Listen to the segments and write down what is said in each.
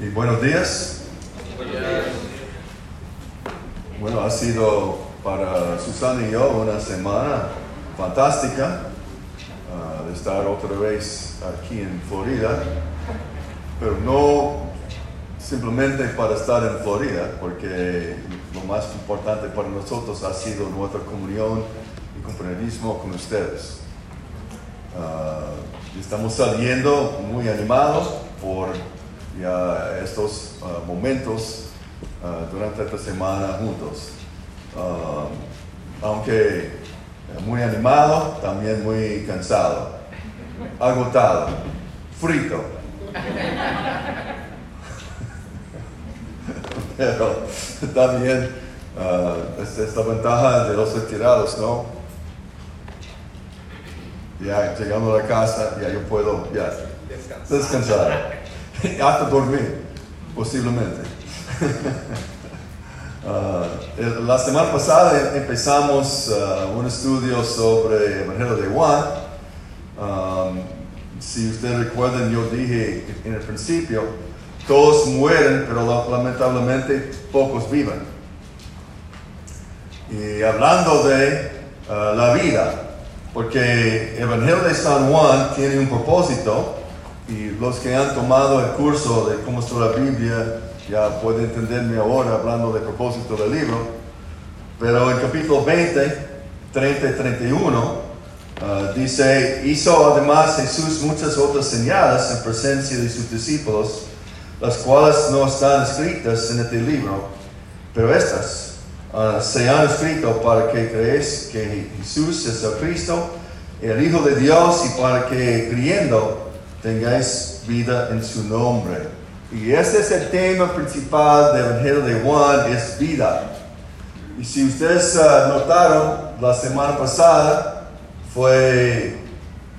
y buenos días. Bueno, ha sido para Susana y yo una semana fantástica ah, de estar otra vez aquí en Florida, pero no simplemente para estar en Florida, porque lo más importante para nosotros ha sido nuestra comunión y compañerismo con ustedes. Ah, estamos saliendo muy animados por ya estos ah, momentos ah, durante esta semana juntos. aunque muy animado, también muy cansado, agotado, frito. Pero también es esta ventaja de los retirados, ¿no? Ya llegando a la casa, ya yo puedo ya descansar. Hasta dormir, posiblemente. Ah, la semana pasada empezamos ah, un estudio sobre el Evangelio de Juan. Um, si ustedes recuerdan, yo dije en el principio, todos mueren, pero lamentablemente pocos viven. Y hablando de ah, la vida, porque el Evangelio de San Juan tiene un propósito y los que han tomado el curso de cómo está la Biblia ya pueden entenderme ahora hablando de propósito del libro. Pero en capítulo 20, 30 y 31, ah, dice, hizo además Jesús muchas otras señales en presencia de sus discípulos, las cuales no están escritas en este libro, pero estas ah, se han escrito para que creéis que Jesús es el Cristo, el Hijo de Dios, y para que creyendo tengáis vida en su nombre. Y este es el tema principal del Evangelio de Juan, es vida. Y si ustedes uh, notaron, la semana pasada fue,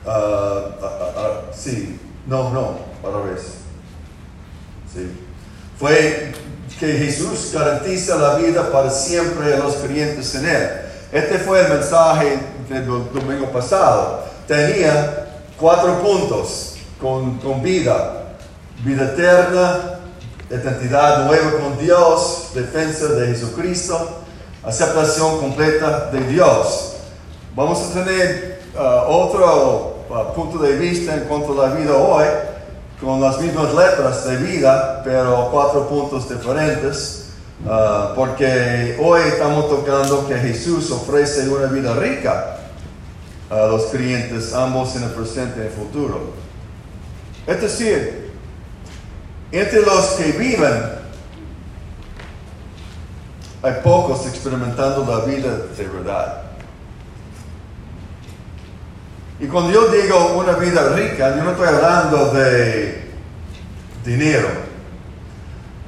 uh, uh, sí, no, no, para ver. Sí. Fue que Jesús garantiza la vida para siempre a los creyentes en Él. Este fue el mensaje del domingo pasado. Tenía cuatro puntos con, vida, vida eterna, identidad nueva con Dios, defensa de Jesucristo, aceptación completa de Dios. Vamos a tener uh, otro uh, punto de vista en cuanto a la vida hoy, con las mismas letras de vida, pero cuatro puntos diferentes, uh, porque hoy estamos tocando que Jesús ofrece una vida rica a los creyentes, ambos en el presente y el futuro. Es decir, entre los que viven, hay pocos experimentando la vida de verdad. Y cuando yo digo una vida rica, yo no estoy hablando de dinero.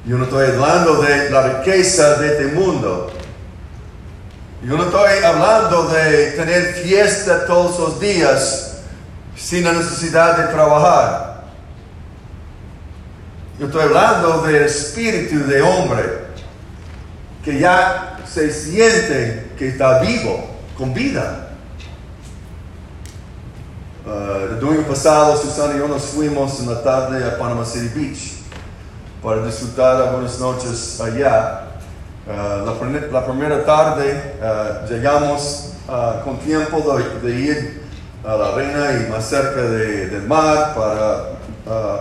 Yo no estoy hablando de la riqueza de este mundo. Yo no estoy hablando de tener fiesta todos los días sin la necesidad de trabajar. Yo estoy hablando del espíritu de hombre que ya se siente que está vivo, con vida. Uh, el domingo pasado, Susana y yo nos fuimos en la tarde a Panama City Beach para disfrutar algunas noches allá. Uh, la, primera tarde uh, llegamos con tiempo de, de, ir a la arena y más cerca de, del mar para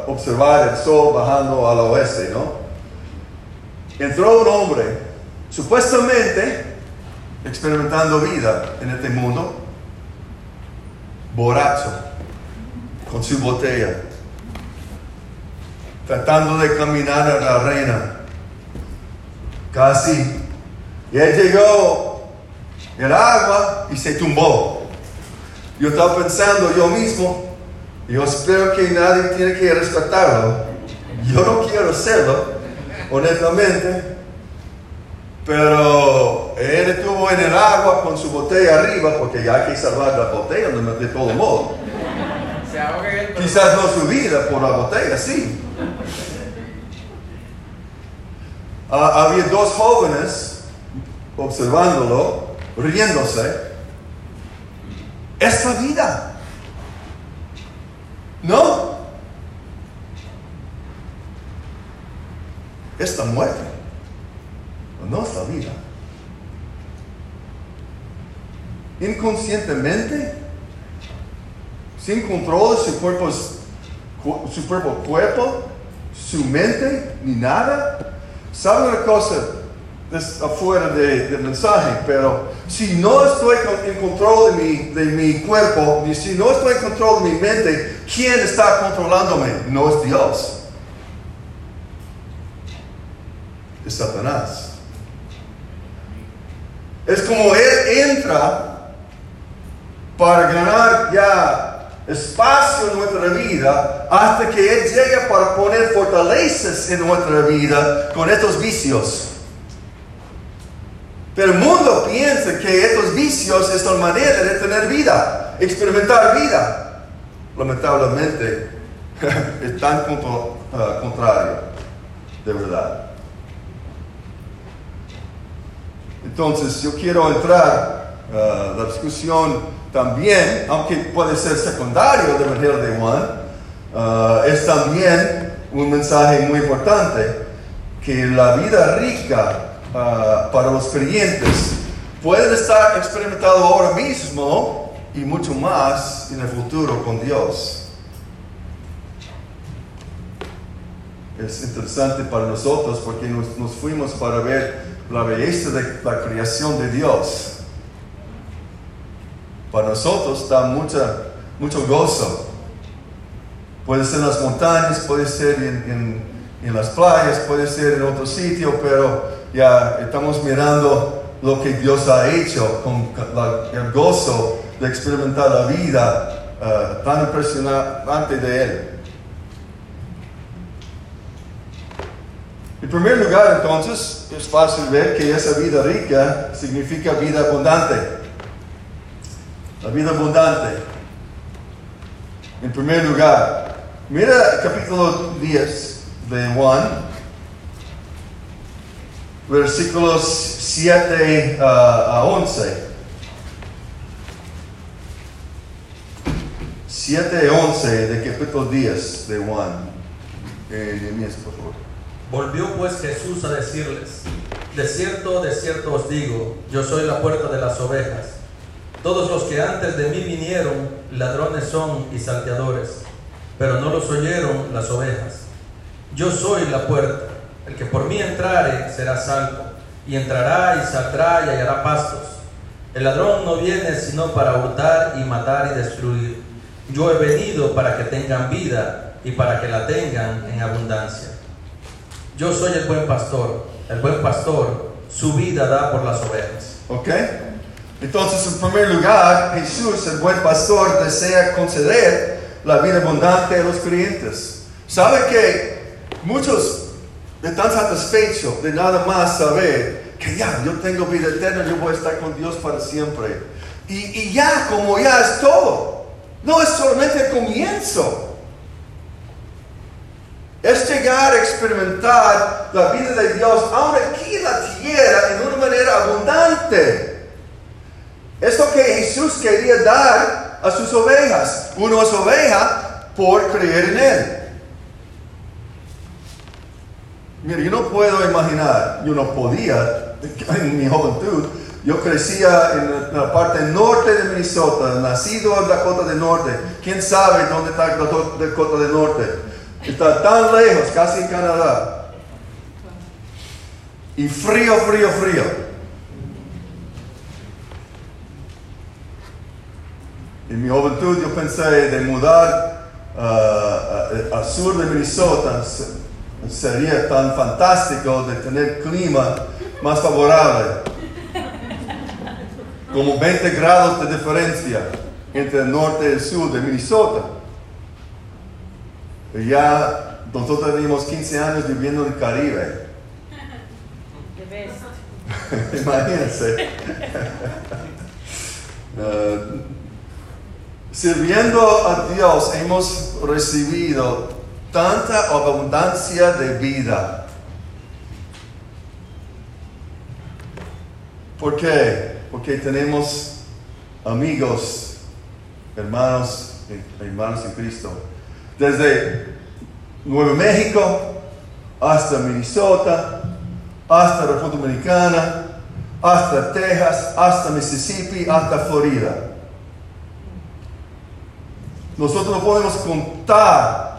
observar el sol bajando al oeste, ¿no? Entró un hombre, supuestamente experimentando vida en este mundo, borracho, con su botella, tratando de caminar a la arena, casi. Y él llegó el agua y se tumbó. Yo estaba pensando yo mismo, yo espero que nadie tiene que rescatarlo. Yo no quiero hacerlo, honestamente. Pero él estuvo en el agua con su botella arriba, porque ya hay que salvar la botella de todo modo. Quizás no su vida por la botella, sí. Ah, había dos jóvenes observándolo, riéndose. Es la vida. ¿No? es la muerte, no es la vida. Inconscientemente, sin control de su cuerpo, su cuerpo, cuerpo, su mente, ni nada. ¿Sabe una cosa? Afuera del mensaje, pero si no estoy en control de mi, de mi cuerpo, ni si no estoy en control de mi mente, ¿quién está controlándome? No es Dios. Es Satanás. Es como Él entra para ganar ya espacio en nuestra vida hasta que Él llegue para poner fortalezas en nuestra vida con estos vicios. Pero el mundo piensa que estos vicios es la manera de tener vida, experimentar vida. Lamentablemente, es tan ah, contrario, de verdad. Entonces, yo quiero entrar uh, la discusión también, aunque puede ser secundario del Evangelio de Juan, uh, es también un mensaje muy importante, que la vida rica uh, para los creyentes puede estar experimentado ahora mismo y mucho más en el futuro con Dios. Es interesante para nosotros porque nos, nos fuimos para ver la belleza de la creación de Dios para nosotros da mucha, mucho gozo. Puede ser en las montañas, puede ser en, en, las playas, puede ser en otro sitio, pero ya estamos mirando lo que Dios ha hecho con el gozo de experimentar la vida uh, tan impresionante de Él. En primer lugar, entonces, es fácil ver que esa vida rica significa vida abundante. La vida abundante. En primer lugar, mira el capítulo 10 de Juan, versículos 7 a 11. 7 a 11 de capítulo 10 de Juan. Eh, por favor. Volvió pues Jesús a decirles, de cierto, de cierto os digo, yo soy la puerta de las ovejas. Todos los que antes de mí vinieron, ladrones son y salteadores, pero no los oyeron las ovejas. Yo soy la puerta, el que por mí entrare será salvo, y entrará y saldrá y hallará pastos. El ladrón no viene sino para hurtar y matar y destruir. Yo he venido para que tengan vida y para que la tengan en abundancia. Yo soy el buen pastor. El buen pastor su vida da por las ovejas. ¿Ok? Entonces, en primer lugar, Jesús, el buen pastor, desea conceder la vida abundante a los creyentes. ¿Sabe que muchos están satisfechos de nada más saber que ya, yo tengo vida eterna, yo voy a estar con Dios para siempre? Y, y ya, como ya es todo. No es solamente el comienzo. Es llegar a experimentar la vida de Dios aún aquí en la tierra en una manera abundante. Es lo que Jesús quería dar a sus ovejas. Uno es oveja por creer en Él. Mira, yo no puedo imaginar, yo no podía en mi juventud. Yo crecía en la parte norte de Minnesota, nacido en Dakota del Norte. ¿Quién sabe dónde está Dakota del Norte? Está tan lejos, casi en Canadá. Y frío, frío, frío. En mi juventud yo pensé de mudar uh, al sur de Minnesota. Sería tan fantástico de tener clima más favorable. Como 20 grados de diferencia entre el norte y el sur de Minnesota. Y ya nosotros tenemos 15 años viviendo en el Caribe. Imagínense. Uh, Sirviendo a Dios hemos recibido tanta abundancia de vida. ¿Por qué? Porque tenemos amigos, hermanos, hermanos en Cristo. Desde Nuevo México hasta Minnesota, hasta República Dominicana, hasta Texas, hasta Mississippi, hasta Florida. Nosotros no podemos contar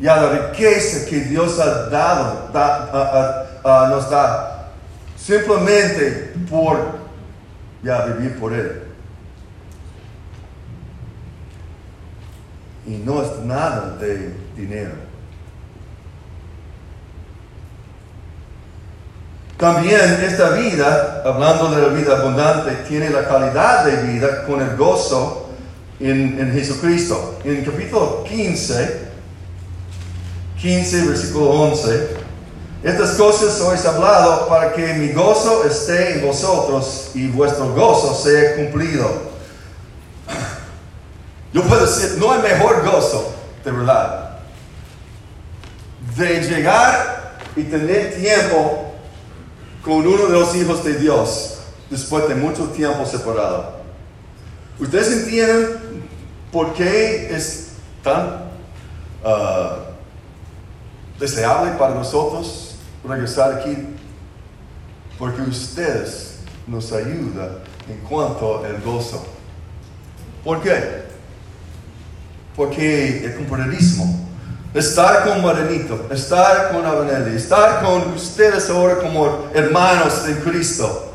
ya la riqueza que Dios ha dado, da- a- a- a- nos da, simplemente por vivir por Él. Y no es nada de dinero. También esta vida, hablando de la vida abundante, tiene la calidad de vida con el gozo en, en Jesucristo. En capítulo 15, 15, versículo 11, estas cosas os he hablado para que mi gozo esté en vosotros y vuestro gozo sea cumplido. Yo puedo decir, no hay mejor gozo, de verdad, de llegar y tener tiempo con uno de los hijos de Dios después de mucho tiempo separado. ¿Ustedes entienden por qué es tan ah, deseable para nosotros regresar aquí? Porque ustedes nos ayudan en cuanto al gozo. ¿Por qué? Porque el compañerismo, estar con Maranito, estar con Abenelli, estar con ustedes ahora como hermanos en Cristo,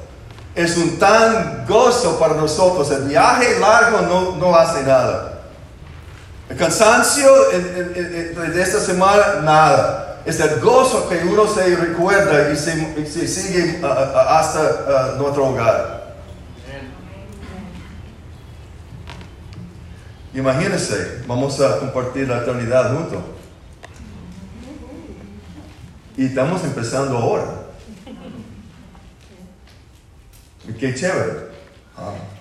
es un tan gozo para nosotros. El viaje largo no, no hace nada. El cansancio de esta semana, nada. Es el gozo que uno se recuerda y se, sigue ah, ah, hasta ah, nuestro hogar. Imagínense, vamos a compartir la eternidad juntos. Y estamos empezando ahora. Qué chévere.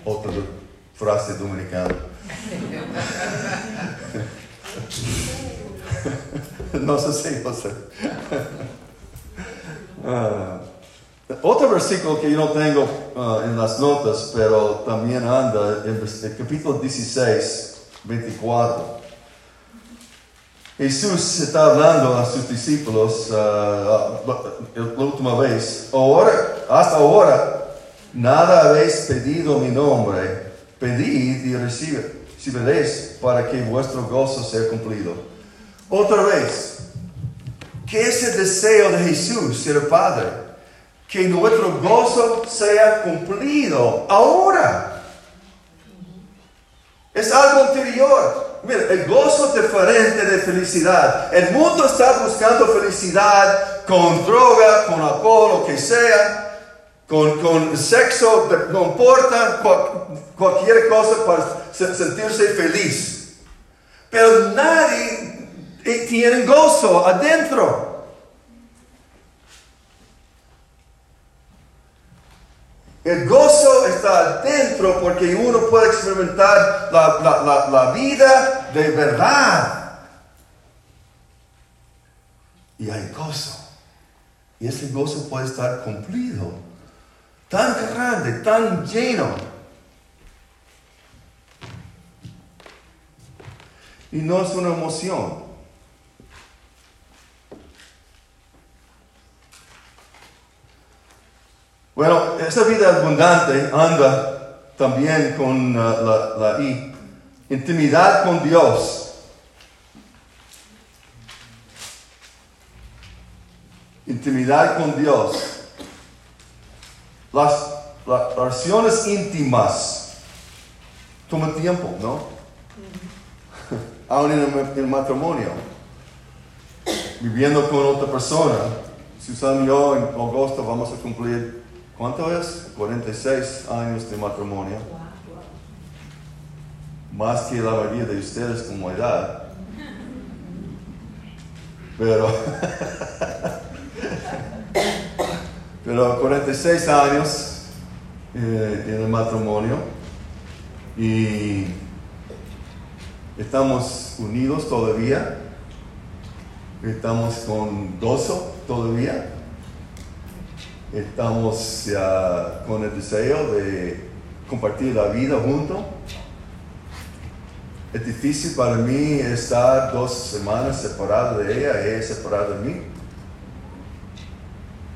Otra frase dominicana. No sé si lo sé. Ah, otro versículo que yo no tengo ah, en las notas, pero también anda en el capítulo 16, 24. Jesús está hablando a sus discípulos ah, la, última vez. Ahora, hasta ahora, nada habéis pedido mi nombre. Pedid y recibiréis para que vuestro gozo sea cumplido. Otra vez, ¿qué es el deseo de Jesús, el Padre? Que nuestro gozo sea cumplido ahora. Es algo anterior. Mira, el gozo diferente de felicidad. El mundo está buscando felicidad con droga, con alcohol, lo que sea, con, con sexo, no importa, cual- cualquier cosa para se- sentirse feliz. Pero nadie eh, tiene gozo adentro. El gozo está adentro porque uno puede experimentar la- la- la vida de verdad. Y hay gozo. Y ese gozo puede estar cumplido. Tan grande, tan lleno. Y no es una emoción. Bueno, esta vida abundante anda también con uh, la, la I. Intimidad con Dios. Intimidad con Dios. Las, las oraciones íntimas toman tiempo, ¿no? Aún en el, en el matrimonio. Viviendo con otra persona. Susan y yo en agosto vamos a cumplir, ¿cuánto es? 46 años de matrimonio. Más que la mayoría de ustedes como edad. Pero, pero 46 años eh, en el matrimonio y estamos unidos todavía. Estamos con gozo todavía. Estamos ya con el deseo de compartir la vida juntos. Es difícil para mí estar dos semanas separado de ella, ella separada de mí.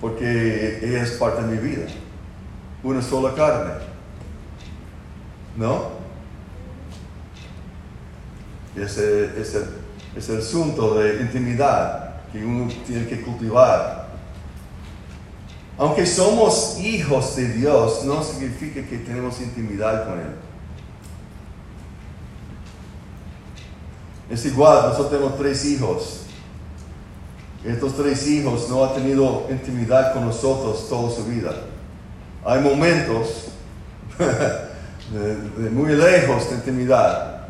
Porque ella es parte de mi vida. Una sola carne. ¿No? Ese es el, asunto de intimidad que uno tiene que cultivar. Aunque somos hijos de Dios, no significa que tenemos intimidad con Él. Es igual, nosotros tenemos tres hijos. Estos tres hijos no han tenido intimidad con nosotros toda su vida. Hay momentos de, muy lejos de intimidad.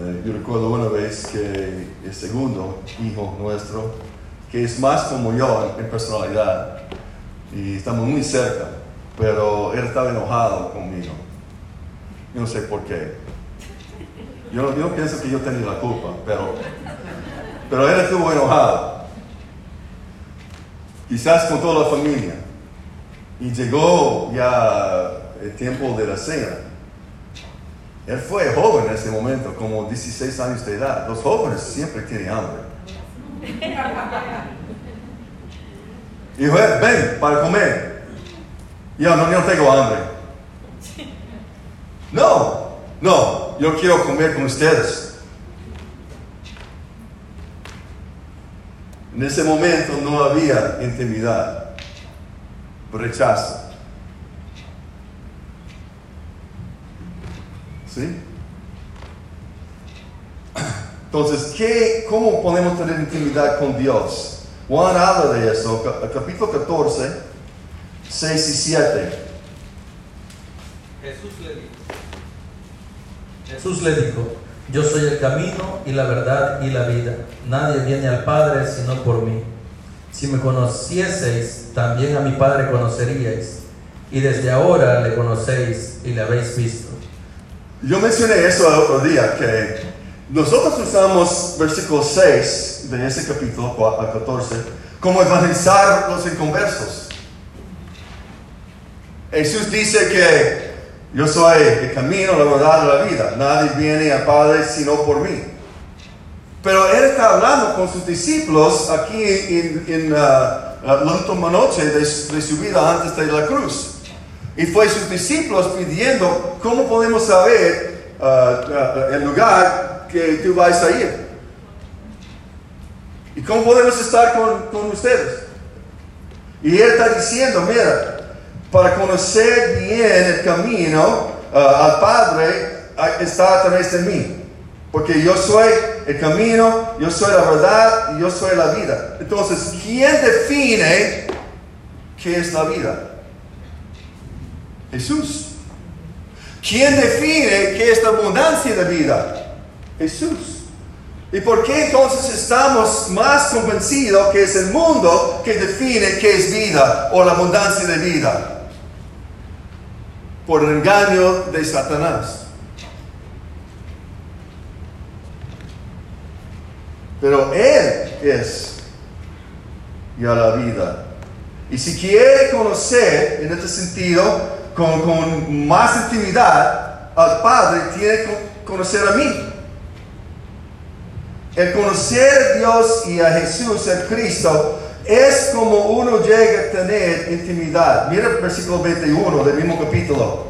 Eh, yo recuerdo una vez que el segundo hijo nuestro, que es más como yo en, personalidad, y estamos muy cerca, pero él estaba enojado conmigo. Yo no sé por qué. Yo yo pienso que yo tenía la culpa, pero, pero él estuvo enojado. Quizás con toda la familia. Y llegó ya el tiempo de la cena. Él fue joven en ese momento, como 16 años de edad. Los jóvenes siempre tienen hambre. Y dijo, "Eh, ven para comer. Yo, no, yo no tengo hambre. No, no, yo quiero comer con ustedes. En ese momento no había intimidad, rechazo. ¿Sí? Entonces, ¿qué, ¿cómo podemos tener intimidad con Dios? Juan habla de eso, ca- capítulo 14, 6 y 7. Jesús le dijo. Jesús le dijo, yo soy el camino y la verdad y la vida. Nadie viene al Padre sino por mí. Si me conocieseis, también a mi Padre conoceríais. Y desde ahora le conocéis y le habéis visto. Yo mencioné eso el otro día, que nosotros usamos versículo 6 de ese capítulo cua- a 14 como evangelizar los inconversos. Jesús dice que yo soy el camino, la verdad la vida. Nadie viene al Padre sino por mí. Pero Él está hablando con sus discípulos aquí en, ah, la última noche de, su- vida antes de la cruz. Y fue sus discípulos pidiendo, ¿cómo podemos saber ah, ah, el lugar que tú vas a ir? ¿Y cómo podemos estar con ustedes? Y Él está diciendo, mira, para conocer bien el camino ah, al Padre está a través de mí. Porque yo soy el camino, yo soy la verdad y yo soy la vida. Entonces, ¿quién define qué es la vida? Jesús. ¿Quién define qué es la abundancia de vida? Jesús. ¿Y por qué entonces estamos más convencidos que es el mundo que define qué es vida o la abundancia de vida? Por engaño de Satanás. Pero Él es ya la vida. Y si quiere conocer, en este sentido, con, con más intimidad al Padre, tiene que conocer a mí. El conocer a Dios y a Jesús, el Cristo, es como uno llega a tener intimidad. Mira el versículo 21 del mismo capítulo.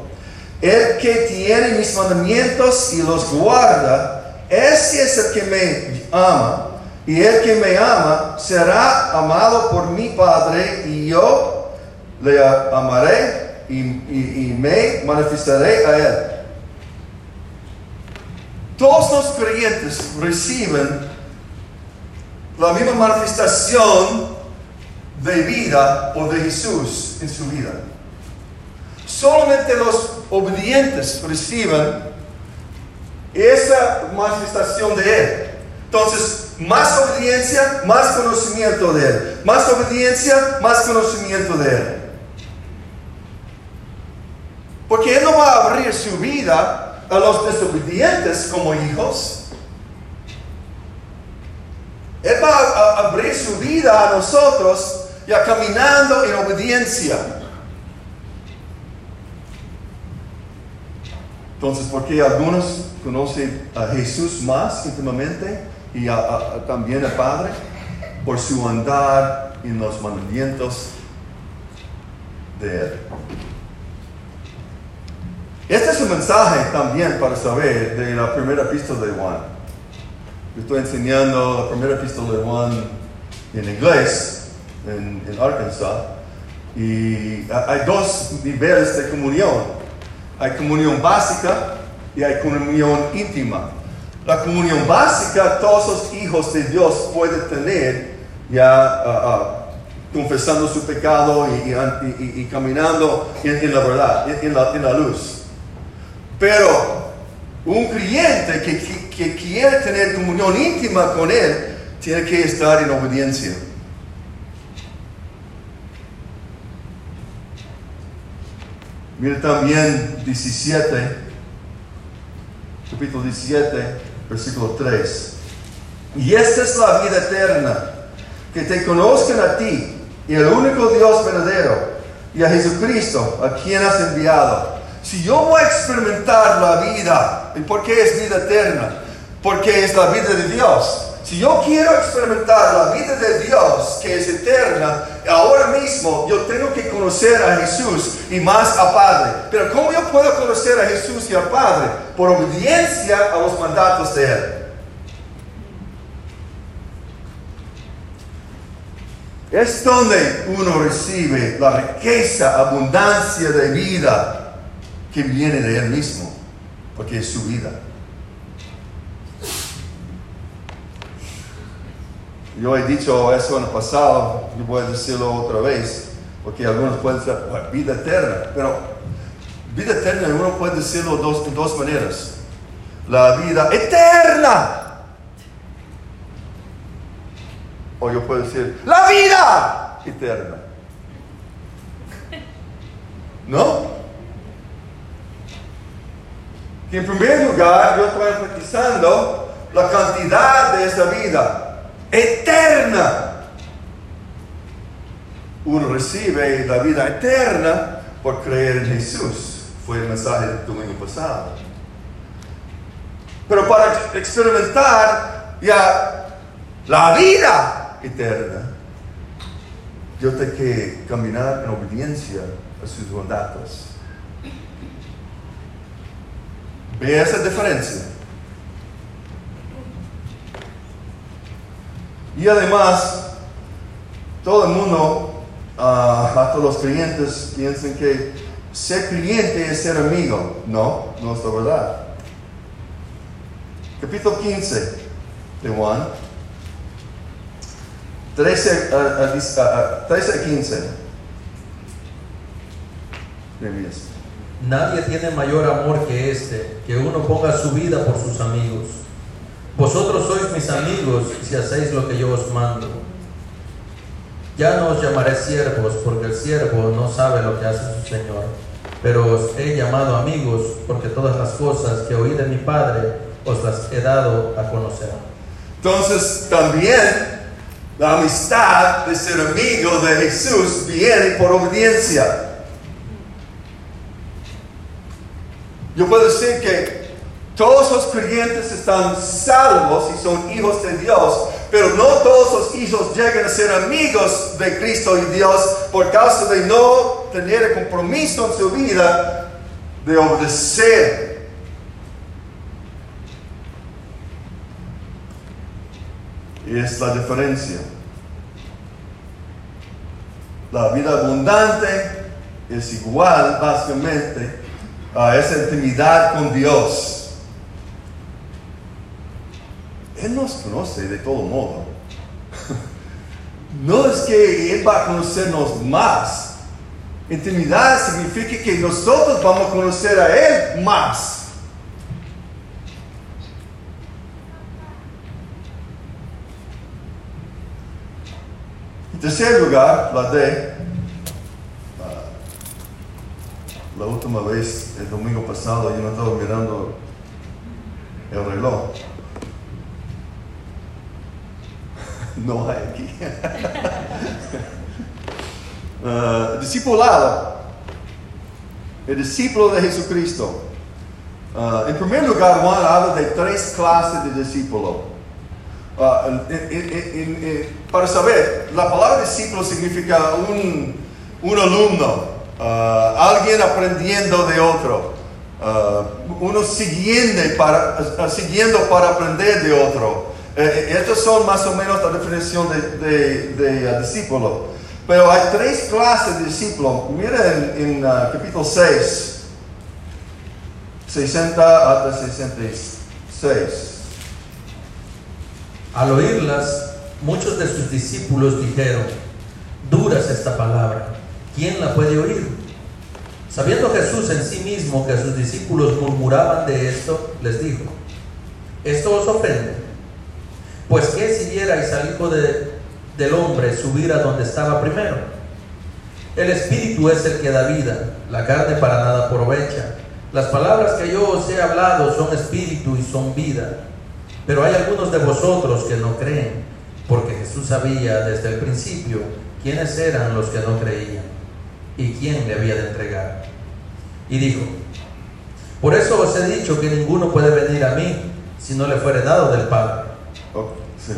El que tiene mis mandamientos y los guarda, ese es el que me ama. Y el que me ama será amado por mi Padre y yo le amaré y, y- y me manifestaré a él. Todos los creyentes reciben la misma manifestación de vida o de Jesús en su vida. Solamente los obedientes reciben esa manifestación de Él. Entonces, más obediencia, más conocimiento de Él. Más obediencia, más conocimiento de Él. Porque Él no va a abrir su vida a los desobedientes como hijos. Él va a abrir su vida a nosotros ya caminando en obediencia. Entonces, ¿por qué algunos conocen a Jesús más íntimamente y a- a también al Padre? Por su andar en los mandamientos de Él. Este es un mensaje también para saber de la primera epístola de Juan. Yo estoy enseñando la primera epístola de Juan en inglés, en, Arkansas, y hay dos niveles de comunión. Hay comunión básica y hay comunión íntima. La comunión básica todos los hijos de Dios pueden tener ya ah, ah, confesando su pecado y, caminando en, en la verdad, en, en la, en la luz. Pero un creyente que, que- que quiere tener comunión íntima con Él tiene que estar en obediencia. Mira también 17, capítulo 17, versículo 3. Y esta es la vida eterna, que te conozcan a ti, y el único Dios verdadero, y a Jesucristo, a quien has enviado. Si yo voy a experimentar la vida, ¿y por qué es vida eterna? Porque es la vida de Dios. Si yo quiero experimentar la vida de Dios, que es eterna, ahora mismo yo tengo que conocer a Jesús y más a Padre. Pero ¿cómo yo puedo conocer a Jesús y al Padre? Por obediencia a los mandatos de Él. Es donde uno recibe la riqueza, abundancia de vida que viene de Él mismo, porque es su vida. Yo he dicho eso en el pasado, yo voy a decirlo otra vez, porque algunos pueden decir, "Bueno, vida eterna, pero vida eterna uno puede decirlo dos, dos maneras. La vida eterna. O yo puedo decir, la vida eterna. ¿No? Que en primer lugar yo estoy enfatizando la cantidad de esa vida eterna. Uno recibe la vida eterna por creer en Jesús. Fue el mensaje del domingo pasado. Pero para experimentar ya la vida eterna, yo tengo que caminar en obediencia a sus mandatos. ¿Ve esa diferencia? Y además, todo el mundo, ah, hasta los creyentes, piensan que ser creyente es ser amigo. No, no es la verdad. Capítulo 15 de Juan, 13 a, a dis- a- a- 13 a 15. Jeremías. Nadie tiene mayor amor que este, que uno ponga su vida por sus amigos. Vosotros sois mis amigos si hacéis lo que yo os mando. Ya no os llamaré siervos, porque el siervo no sabe lo que hace su Señor. Pero os he llamado amigos, porque todas las cosas que oí de mi Padre os las he dado a conocer. Entonces también la amistad de ser amigo de Jesús viene por obediencia. Yo puedo decir que todos los creyentes están salvos y son hijos de Dios, pero no todos los hijos llegan a ser amigos de Cristo y Dios por causa de no tener el compromiso en su vida de obedecer. Y es la diferencia. La vida abundante es igual, básicamente, a esa intimidad con Dios. Él nos conoce de todo modo. No es que Él va a conocernos más. Intimidad significa que nosotros vamos a conocer a Él más. En tercer lugar, la D. La última vez, el domingo pasado, yo no estaba mirando el reloj. No hay aquí. Ah, discipulado. El discípulo de Jesucristo. Ah, en primer lugar, Juan habla de tres clases de discípulo. En- para saber, la palabra discípulo significa un, un alumno, alguien aprendiendo de otro, uno siguiendo para, siguiendo para aprender de otro. Eh, eh, estas son más o menos la definición de, ah, discípulo. Pero hay tres clases de discípulo. Mira en, en, ah, capítulo 6, 60 hasta 66. Al oírlas, muchos de sus discípulos dijeron, dura es esta palabra, ¿quién la puede oír? Sabiendo Jesús en sí mismo que sus discípulos murmuraban de esto, les dijo, ¿esto os ofende? Pues qué si vierais al Hijo de- del Hombre subir a donde estaba primero. El Espíritu es el que da vida, la carne para nada aprovecha. Las palabras que yo os he hablado son espíritu y son vida. Pero hay algunos de vosotros que no creen, porque Jesús sabía desde el principio quiénes eran los que no creían y quién le había de entregar. Y dijo, por eso os he dicho que ninguno puede venir a mí si no le fuere dado del Padre. Oh, sí.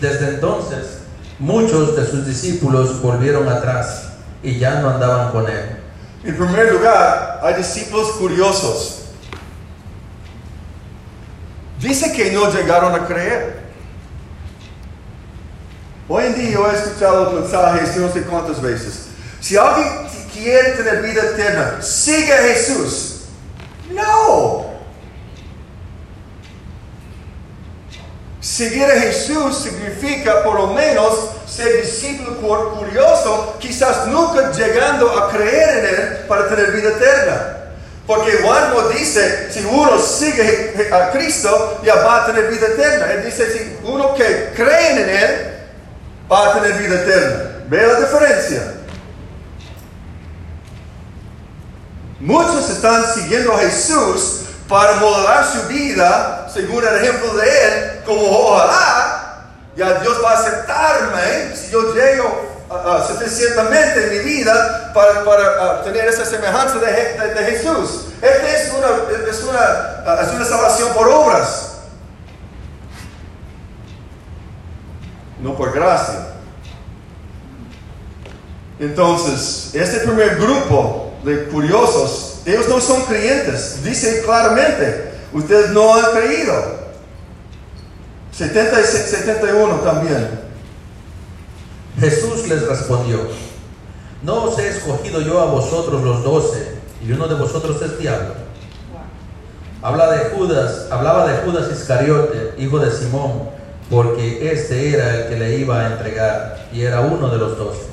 Desde entonces, muchos de sus discípulos volvieron atrás y ya no andaban con él. En primer lugar, hay discípulos curiosos. Dice que no llegaron a creer. Hoy en día yo he escuchado mensajes no sé cuántas veces. Si alguien quiere tener vida eterna, sigue a Jesús. No. Seguir a Jesús significa por lo menos ser discípulo cu- curioso, quizás nunca llegando a creer en Él para tener vida eterna. Porque Juan no dice, si uno sigue a Cristo, ya va a tener vida eterna. Él dice, si uno que cree en Él, va a tener vida eterna. ¿Ve la diferencia? Muchos están siguiendo a Jesús para modelar su vida según el ejemplo de Él, como ojalá ya Dios va a aceptarme si yo llego ah, ah, suficientemente en mi vida para, para, tener esa semejanza de, de- Jesús. Esta es una, es, una, es una salvación por obras, no por gracia. Entonces, este primer grupo de curiosos, ellos no son creyentes. Dice claramente, ustedes no han creído. 70 y 71 también. Jesús les respondió, ¿no os he escogido yo a vosotros los doce y uno de vosotros es diablo? Habla de Judas, hablaba de Judas Iscariote, hijo de Simón, porque este era el que le iba a entregar y era uno de los doce.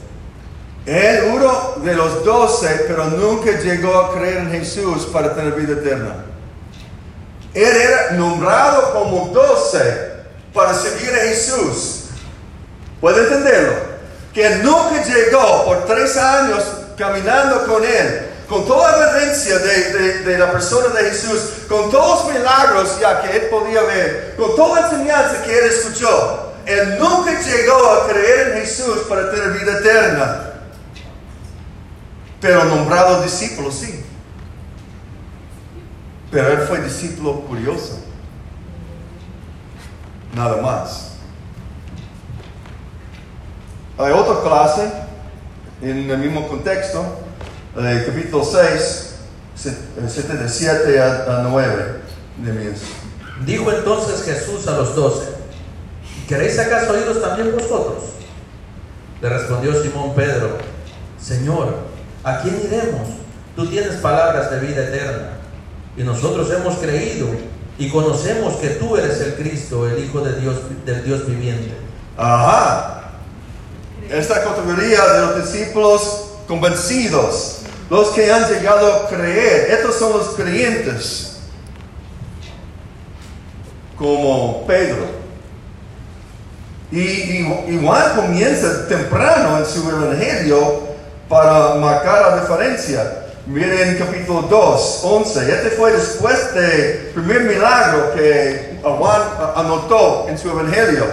Él uno de los doce, pero nunca llegó a creer en Jesús para tener vida eterna. Él era nombrado como doce para seguir a Jesús. ¿Puede entenderlo? Que nunca llegó por tres años caminando con él, con toda la evidencia de, de- de la persona de Jesús, con todos los milagros ya que él podía ver, con toda la enseñanza que él escuchó. Él nunca llegó a creer en Jesús para tener vida eterna. Pero nombrado discípulo, sí. Pero él fue discípulo curioso. Nada más. Hay otra clase en el mismo contexto, eh, capítulo 6, se- eh, 77 a, a 9 de Mías. Dijo entonces Jesús a los doce, ¿queréis acaso oíros también vosotros? Le respondió Simón Pedro, Señor, ¿a quién iremos? Tú tienes palabras de vida eterna, y nosotros hemos creído y conocemos que tú eres el Cristo, el Hijo de Dios, del Dios viviente. Ajá. Esta categoría de los discípulos convencidos, los que han llegado a creer, estos son los creyentes, como Pedro. Y, y- y Juan comienza temprano en su evangelio para marcar la diferencia. Miren capítulo 2, 11. Este fue después del primer milagro que Juan anotó en su evangelio.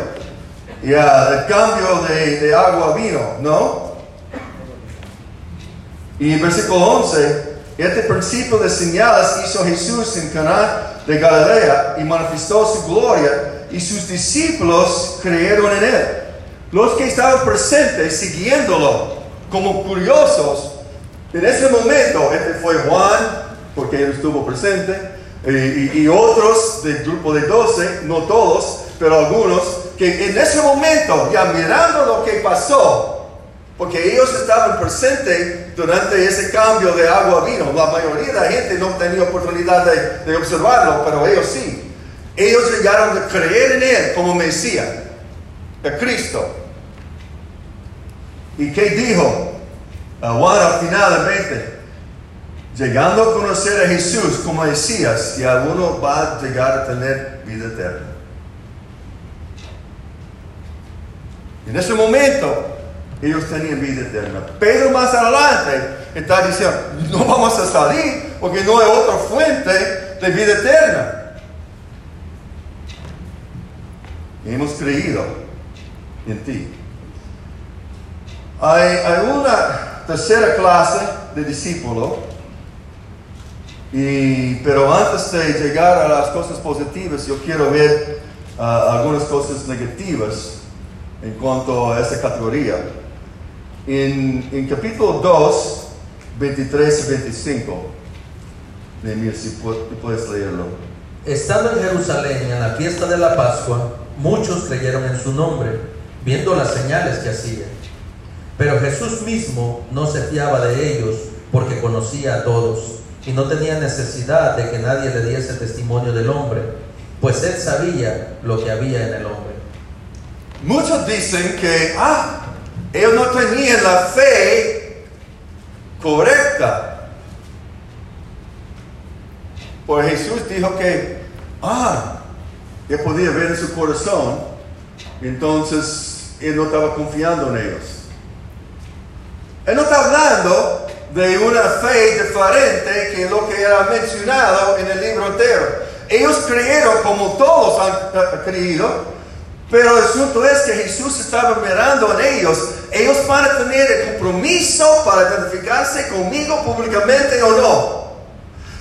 Ya, el cambio de, agua a vino, ¿no? Y en versículo 11, este principio de señales hizo Jesús en Cana de Galilea y manifestó su gloria y sus discípulos creyeron en él. Los que estaban presentes siguiéndolo como curiosos, en ese momento, este fue Juan, porque él estuvo presente, y, otros del grupo de 12, no todos, pero algunos, que en ese momento, ya mirando lo que pasó, porque ellos estaban presentes durante ese cambio de agua a vino. La mayoría de la gente no tenía oportunidad de, de observarlo, pero ellos sí. Ellos llegaron a creer en Él como Mesías, a Cristo. ¿Y qué dijo a Juan 20? Llegando a conocer a Jesús como Mesías, y alguno va a llegar a tener vida eterna. En ese momento, ellos tenían vida eterna. Pedro más adelante está diciendo, no vamos a salir porque no hay otra fuente de vida eterna. Hemos creído en ti. Hay, hay una tercera clase de discípulo, y, pero antes de llegar a las cosas positivas, yo quiero ver ah, algunas cosas negativas en cuanto a esta categoría. En, en capítulo 2, 23 y 25, Nehemías, si pu- puedes leerlo. Estando en Jerusalén en la fiesta de la Pascua, muchos creyeron en su nombre, viendo las señales que hacía. Pero Jesús mismo no se fiaba de ellos, porque conocía a todos, y no tenía necesidad de que nadie le diese testimonio del hombre, pues él sabía lo que había en el hombre. Muchos dicen que, ah, ellos no tenían la fe correcta. Pues Jesús dijo que, ah, él podía ver en su corazón, entonces él no estaba confiando en ellos. Él no está hablando de una fe diferente que lo que era mencionado en el libro entero. Ellos creyeron como todos han eh, creído, pero el asunto es que Jesús estaba mirando en ellos. Ellos van a tener el compromiso para identificarse conmigo públicamente o no.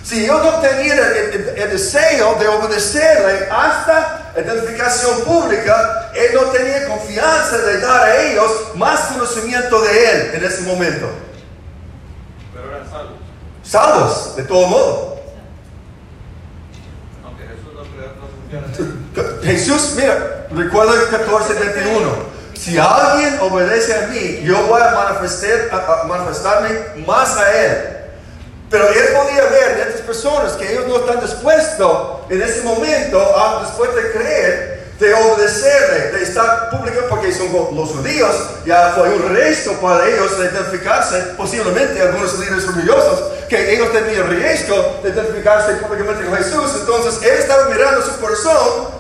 Si ellos no tenían el, el- el deseo de obedecerle hasta identificación pública, él no tenía confianza de dar a ellos más conocimiento de él en ese momento. Pero eran salvos. Salvos, de todo modo. Aunque Jesús no no mira, recuerda el 14, 21. Si alguien obedece a mí, yo voy a, manifestar, a- a manifestarme más a él. Pero él podía ver de estas personas que ellos no están dispuestos en ese momento, a- después de creer, de obedecerle, de estar público, porque son los judíos, ya fue un resto para ellos de identificarse, posiblemente algunos líderes religiosos, que ellos tenían riesgo de identificarse públicamente con Jesús. Entonces él estaba mirando su corazón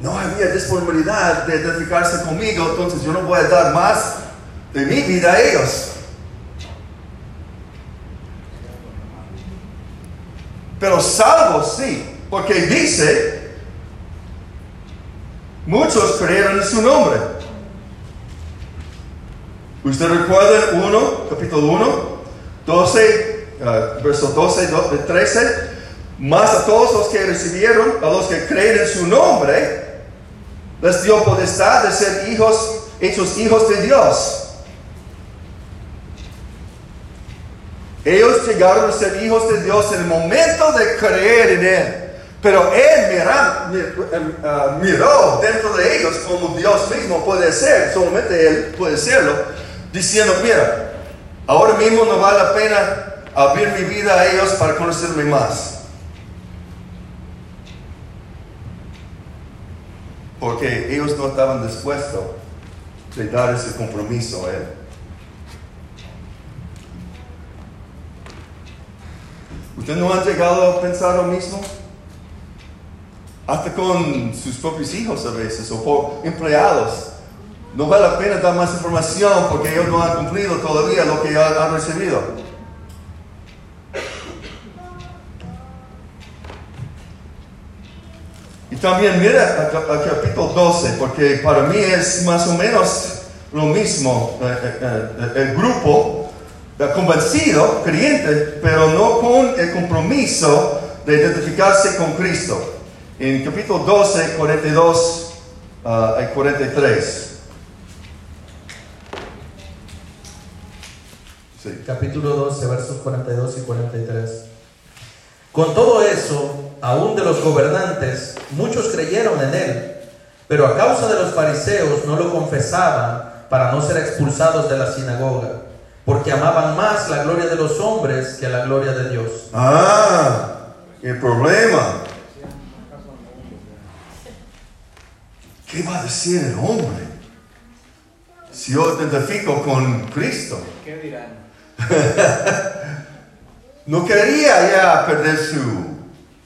no había disponibilidad de identificarse conmigo, entonces yo no voy a dar más de mi vida a ellos. Pero salvos sí, porque dice, muchos creyeron en su nombre. ¿Usted recuerda 1, capítulo 1, 12, ah, verso 12, do- 13? Más a todos los que recibieron, a los que creen en su nombre, les dio potestad de ser hijos, hechos hijos de Dios. Ellos llegaron a ser hijos de Dios en el momento de creer en Él. Pero Él em, ah, miró dentro de ellos como Dios mismo puede ser, solamente Él puede serlo, diciendo, mira, ahora mismo no vale la pena abrir mi vida a ellos para conocerme más. Porque ellos no estaban dispuestos de dar ese compromiso a Él. ¿Usted no ha llegado a pensar lo mismo? Hasta con sus propios hijos a veces o por empleados. No vale la pena dar más información porque ellos no han cumplido todavía lo que han recibido. Y también mira al capítulo 12, porque para mí es más o menos lo mismo. eh, eh, eh, el grupo convencido, creyente, pero no con el compromiso de identificarse con Cristo. En capítulo 12, 42 ah, y 43. Sí. capítulo 12, versos 42 y 43. Con todo eso, aún de los gobernantes, muchos creyeron en él, pero a causa de los fariseos no lo confesaban para no ser expulsados de la sinagoga, porque amaban más la gloria de los hombres que la gloria de Dios. Ah, el problema. ¿Qué va a decir el hombre si yo identifico con Cristo? ¿Qué dirán? No quería ya perder su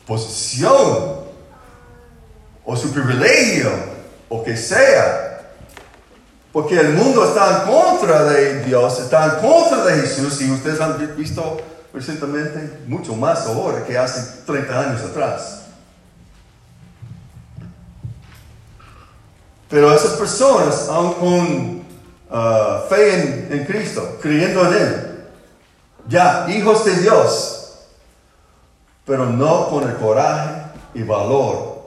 posición o su privilegio o que sea. Porque el mundo está en contra de Dios, está en contra de Jesús y ustedes han visto recientemente mucho más ahora que hace 30 años atrás. Pero esas personas, aun con ah, fe en, en Cristo, creyendo en Él, ya hijos de Dios, pero no con el coraje y valor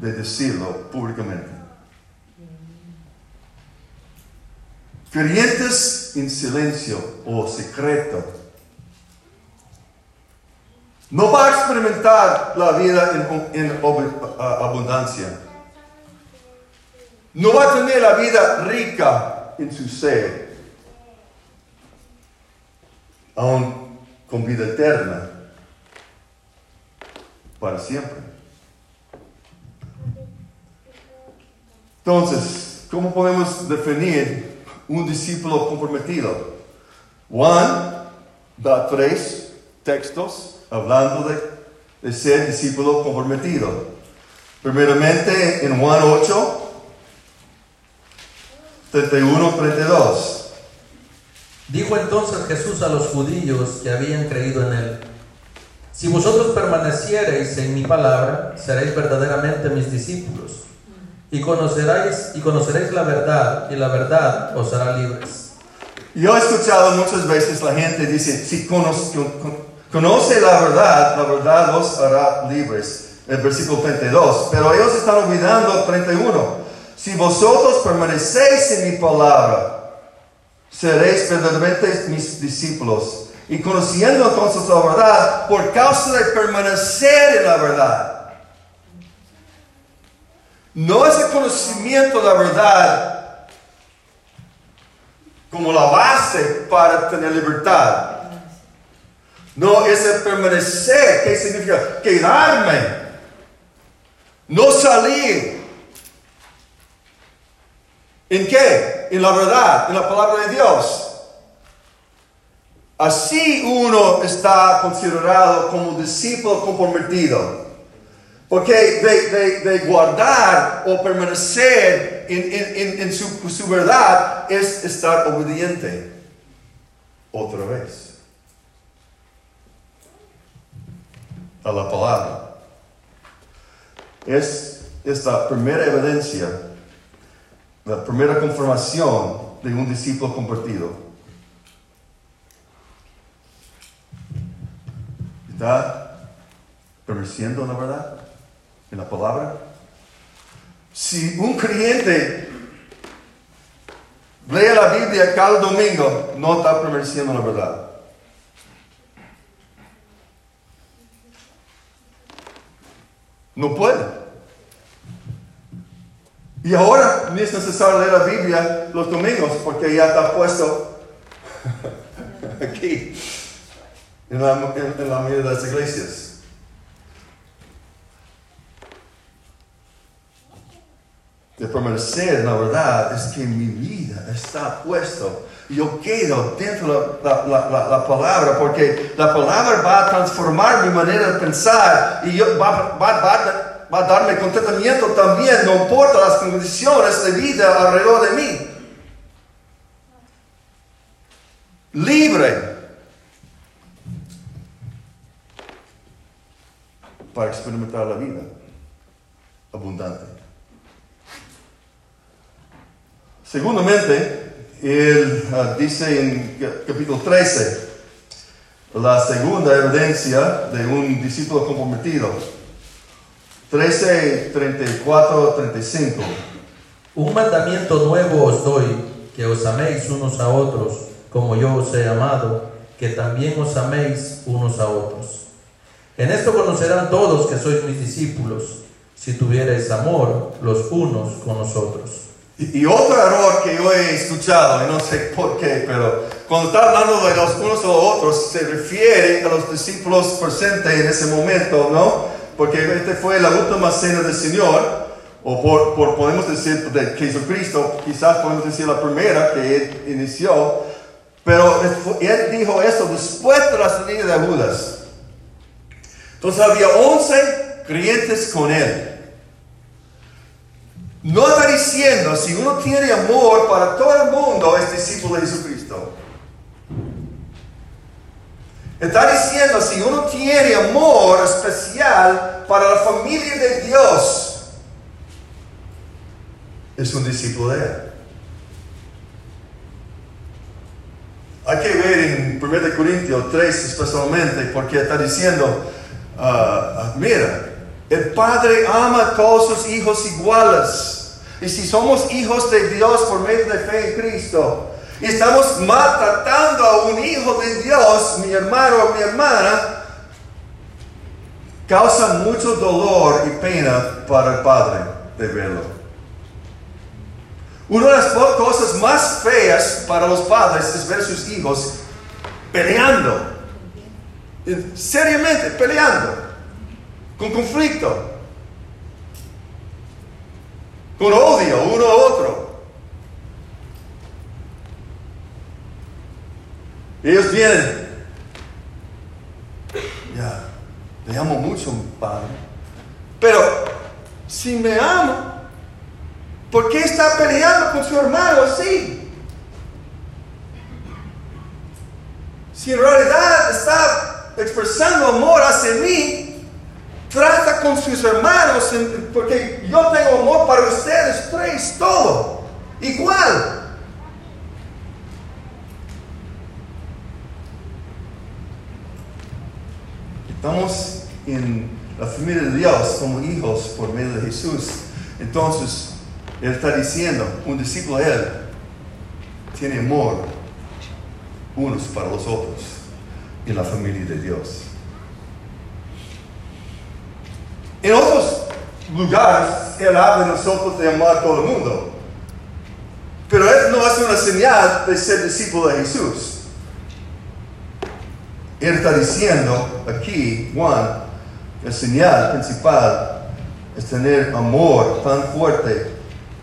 de decirlo públicamente. Creyentes en silencio o secreto. No va a experimentar la vida en, en abundancia. No va a tener la vida rica en su ser aún con vida eterna para siempre. Entonces, ¿cómo podemos definir un discípulo comprometido? Juan da tres textos hablando de, ser discípulo comprometido. Primeramente en Juan 8, 31, 32. Dijo entonces Jesús a los judíos que habían creído en él, si vosotros permaneciereis en mi palabra, seréis verdaderamente mis discípulos, y conoceréis, y conoceréis la verdad, y la verdad os hará libres. Yo he escuchado muchas veces la gente dice, si conoce, con- conoce la verdad, la verdad os hará libres. El versículo 32. Pero ellos están olvidando 31. Si vosotros permanecéis en mi palabra, seréis verdaderamente mis discípulos. Y conociendo entonces la verdad, por causa de permanecer en la verdad. No es el conocimiento de la verdad como la base para tener libertad. No es el permanecer. ¿Qué significa? Quedarme. No salir. ¿En qué? En la verdad, en la palabra de Dios. Así uno está considerado como discípulo comprometido. Porque de, de- de guardar o permanecer en, en- en- su, su verdad es estar obediente. Otra vez. A la palabra. Es esta primera evidencia, la primera confirmación de un discípulo convertido. ¿Está permaneciendo en la verdad? ¿En la palabra? Si un creyente lee la Biblia cada domingo, no está permaneciendo en la verdad. No puede. Y ahora no es necesario leer la Biblia los domingos porque ya está puesto aquí, en la, en- en la mayoría de las iglesias. De permanecer la verdad es que mi vida está puesto. Yo quedo dentro de la, la- la- la palabra porque la palabra va a transformar mi manera de pensar y yo- va, va- va va a darme contentamiento también, no importa las condiciones de vida alrededor de mí. Libre para experimentar la vida abundante. Segundamente, él ah, dice en ca- capítulo 13, la segunda evidencia de un discípulo comprometido. 13, 34, 35. Un mandamiento nuevo os doy, que os améis unos a otros, como yo os he amado, que también os améis unos a otros. En esto conocerán todos que sois mis discípulos, si tuvierais amor los unos con los otros. Y, otro error que yo he escuchado, y no sé por qué, pero cuando está hablando de los unos a los otros, se refiere a los discípulos presentes en ese momento, ¿no? Porque este fue la última cena del Señor, o por, por podemos decir de Jesucristo, quizás podemos decir la primera que él inició, pero él dijo esto después de la salida de Judas. Entonces había 11 creyentes con él. No está diciendo, si uno tiene amor para todo el mundo, es discípulo de Jesucristo. Está diciendo, si uno tiene amor especial para la familia de Dios, es un discípulo de Él. Hay que ver en 1 Corintios 3 especialmente, porque está diciendo, ah, ah, mira, el Padre ama a todos sus hijos iguales. Y si somos hijos de Dios por medio de fe en Cristo, y estamos maltratando a un hijo de Dios, mi hermano o mi hermana, causa mucho dolor y pena para el Padre de verlo. Una de las cosas más feas para los padres es ver a sus hijos peleando, seriamente peleando, con conflicto, con odio uno a otro. Ellos vienen, ya, le amo mucho, padre, pero si me ama, ¿Por qué está peleando con su hermano así? Si en realidad está expresando amor hacia mí, trata con sus hermanos, porque yo tengo amor para ustedes tres, todo, igual. Estamos en la familia de Dios como hijos por medio de Jesús. Entonces, él está diciendo, un discípulo de Él tiene amor unos para los otros en la familia de Dios. En otros lugares, Él habla de nosotros de amar a todo el mundo. Pero Él no hace una señal de ser discípulo de Jesús. Él está diciendo aquí, Juan, la señal principal es tener amor tan fuerte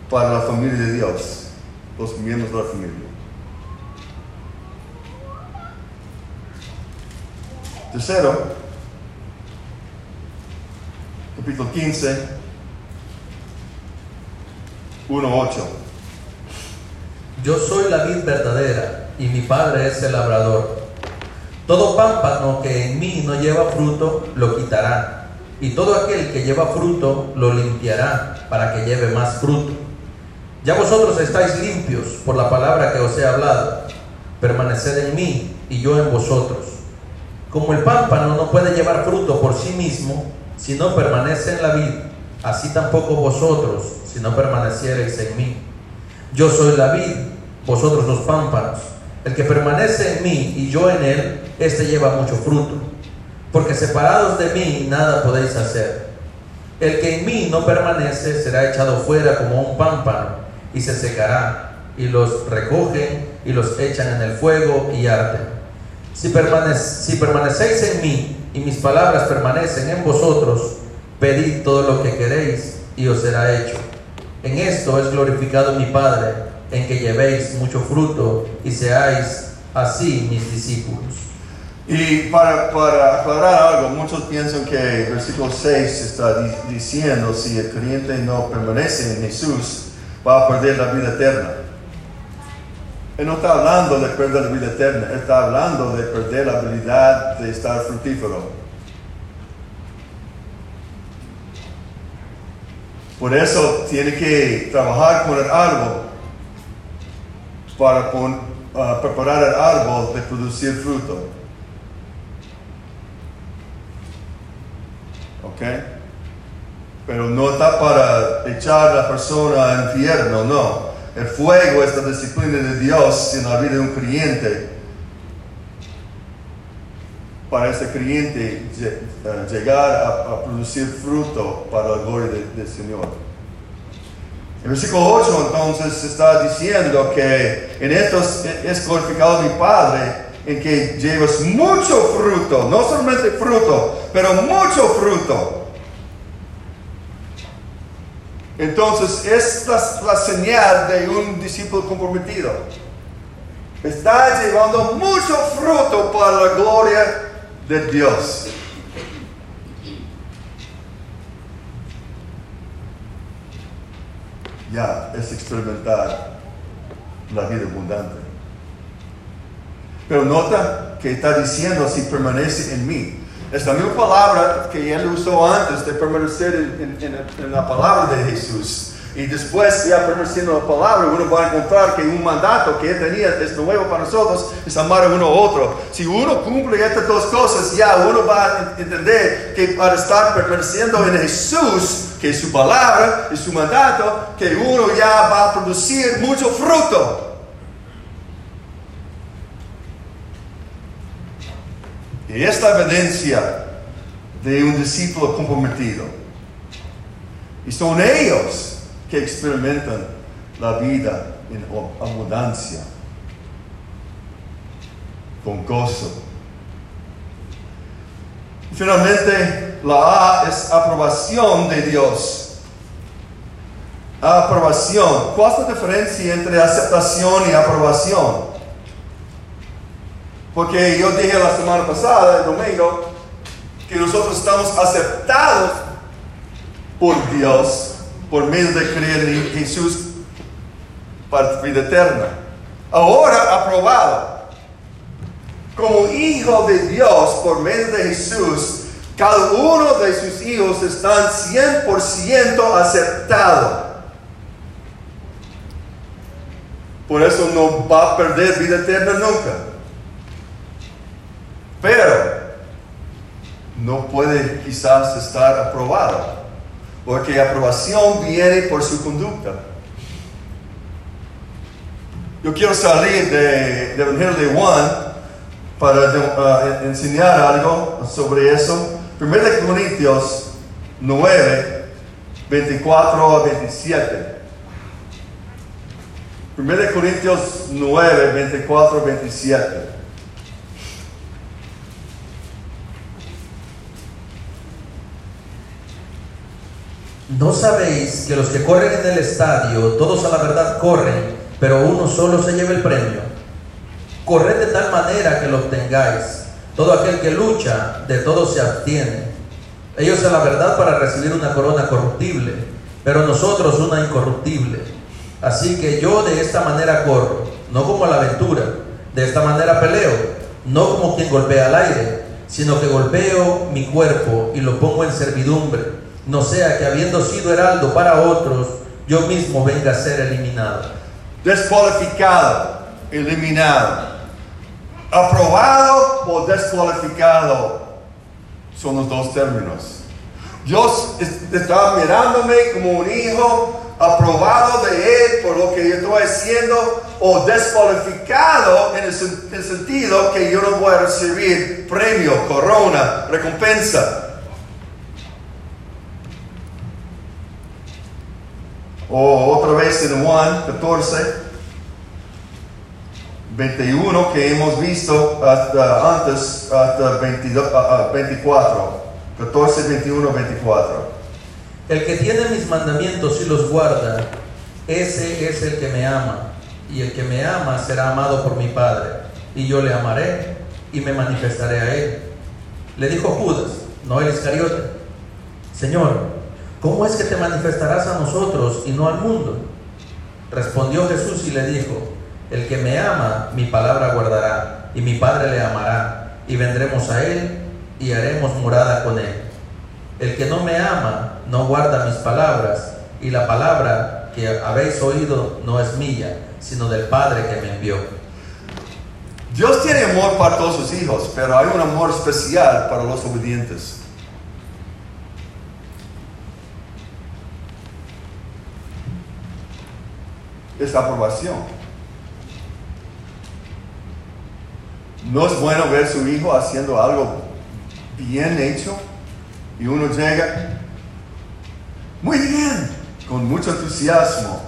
para la familia de Dios, los miembros de la familia. Tercero, capítulo 15, 1.8. Yo soy la vid verdadera y mi padre es el labrador. Todo pámpano que en mí no lleva fruto, lo quitará. Y todo aquel que lleva fruto, lo limpiará para que lleve más fruto. Ya vosotros estáis limpios por la palabra que os he hablado. Permaneced en mí y yo en vosotros. Como el pámpano no puede llevar fruto por sí mismo si no permanece en la vid, así tampoco vosotros si no permaneciereis en mí. Yo soy la vid, vosotros los pámpanos. El que permanece en mí y yo en él, éste lleva mucho fruto. Porque separados de mí nada podéis hacer. El que en mí no permanece será echado fuera como un pámpano y se secará, y los recogen y los echan en el fuego y arden. Si, si permanecéis en mí y mis palabras permanecen en vosotros, pedid todo lo que queréis y os será hecho. En esto es glorificado mi Padre, en que llevéis mucho fruto y seáis así mis discípulos. Y para, para aclarar algo, muchos piensan que el versículo 6 está diciendo si el creyente no permanece en Jesús, va a perder la vida eterna. Él no está hablando de perder la vida eterna, él está hablando de perder la habilidad de estar fructífero. Por eso tiene que trabajar con el árbol para uh, preparar el árbol de producir fruto. ¿Ok? Pero no está para echar a la persona al infierno, no. El fuego es la disciplina de Dios en la vida de un creyente. Para ese creyente eh, llegar a, producir fruto para la gloria de- del Señor. El versículo 8 entonces está diciendo que en esto es- es glorificado mi Padre, en que llevas mucho fruto, no solamente fruto, pero mucho fruto. Entonces es la, señal de un discípulo comprometido. Está llevando mucho fruto para la gloria de Dios. Ya es experimentar la vida abundante. Pero nota que está diciendo si permanece en mí. Es la misma palabra que él usó antes de permanecer en, en- en- la palabra de Jesús. Y después, ya en la palabra, uno va a encontrar que un mandato que él tenía es nuevo para nosotros, es amar a uno a otro. Si uno cumple estas dos cosas, ya uno va a entender que para estar permaneciendo en Jesús, que es su palabra, es su mandato, que uno ya va a producir mucho fruto. Y esta evidencia de un discípulo comprometido. Y son ellos que experimentan la vida en abundancia, con gozo. Finalmente, la A es aprobación de Dios. Aprobación. ¿Cuál es la diferencia entre aceptación y aprobación? Porque yo dije la semana pasada, el domingo, que nosotros estamos aceptados por Dios por medio de creer en Jesús para vida eterna. Ahora aprobado. Como hijo de Dios por medio de Jesús, cada uno de sus hijos están 100% aceptados. Por eso no va a perder vida eterna nunca. Pero no puede quizás estar aprobado, porque aprobación viene por su conducta. Yo quiero salir de- del Evangelio de Juan para de- ah, enseñar algo sobre eso. 1 Corintios 9, 24 a 27. 1 Corintios 9, 24 a 27. ¿No sabéis que los que corren en el estadio, todos a la verdad corren, pero uno solo se lleva el premio? Corred de tal manera que lo obtengáis. Todo aquel que lucha, de todo se abstiene. Ellos a la verdad para recibir una corona corruptible, pero nosotros una incorruptible. Así que yo de esta manera corro, no como a la aventura, de esta manera peleo, no como quien golpea al aire, sino que golpeo mi cuerpo y lo pongo en servidumbre, no sea que habiendo sido heraldo para otros, yo mismo venga a ser eliminado. descualificado, eliminado, aprobado o descualificado. Son los dos términos. Dios es- está mirándome como un hijo aprobado de Él por lo que yo estoy haciendo o descualificado en el, el sentido que yo no voy a recibir premio, corona, recompensa. O otra vez en Juan 14, 21 que hemos visto hasta antes, hasta 22, ah, ah, 24. 14, 21, 24. El que tiene mis mandamientos y los guarda, ese es el que me ama. Y el que me ama será amado por mi Padre. Y yo le amaré y me manifestaré a él. Le dijo Judas, no el Iscariote, Señor, ¿cómo es que te manifestarás a nosotros y no al mundo? Respondió Jesús y le dijo, el que me ama, mi palabra guardará, y mi Padre le amará, y vendremos a él y haremos morada con él. El que no me ama no guarda mis palabras, y la palabra que habéis oído no es mía, sino del Padre que me envió. Dios tiene amor para todos sus hijos, pero hay un amor especial para los obedientes. Es aprobación. No es bueno ver su hijo haciendo algo bien hecho y uno llega, muy bien, con mucho entusiasmo,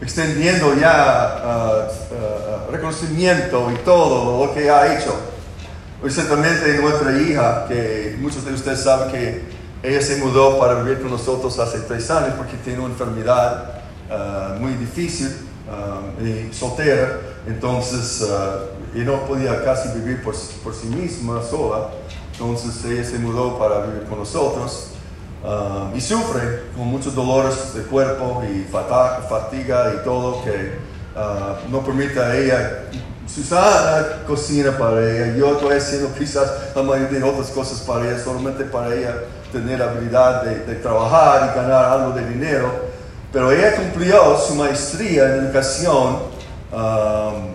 extendiendo ya uh, uh, reconocimiento y todo lo que ha hecho. Recientemente nuestra hija, que muchos de ustedes saben que ella se mudó para vivir con nosotros hace tres años porque tiene una enfermedad uh, muy difícil y soltera, entonces y no podía casi vivir por, por, sí misma sola, entonces ella se mudó para vivir con nosotros. Y sufre con muchos dolores de cuerpo y fatiga y todo que no permite a ella Susana cocina para ella, yo estoy haciendo quizás la mayoría de otras cosas para ella, solamente para ella tener habilidad de, de trabajar y ganar algo de dinero. Pero ella cumplió su maestría en educación um,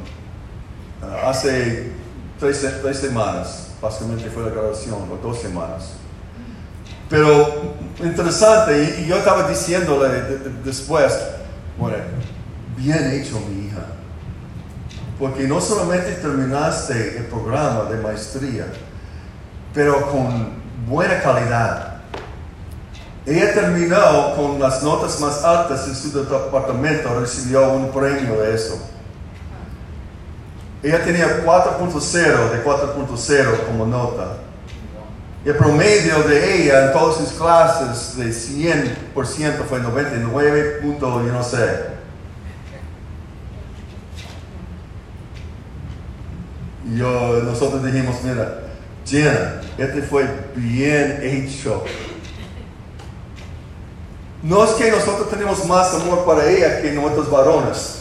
hace tres, tres, semanas, básicamente fue la graduación, o dos semanas. Pero interesante, y, yo estaba diciéndole de, de, después, bueno, bien hecho mi hija porque no solamente terminaste el programa de maestría, pero con buena calidad. Ella terminó con las notas más altas en su departamento, recibió un premio de eso. Ella tenía 4.0 de 4.0 como nota. Y el promedio de ella en todas sus clases de 100% fue 99. yo no sé. Yo, nosotros dijimos, mira, Jenna, este fue bien hecho. No es que nosotros tenemos más amor para ella que nuestros varones.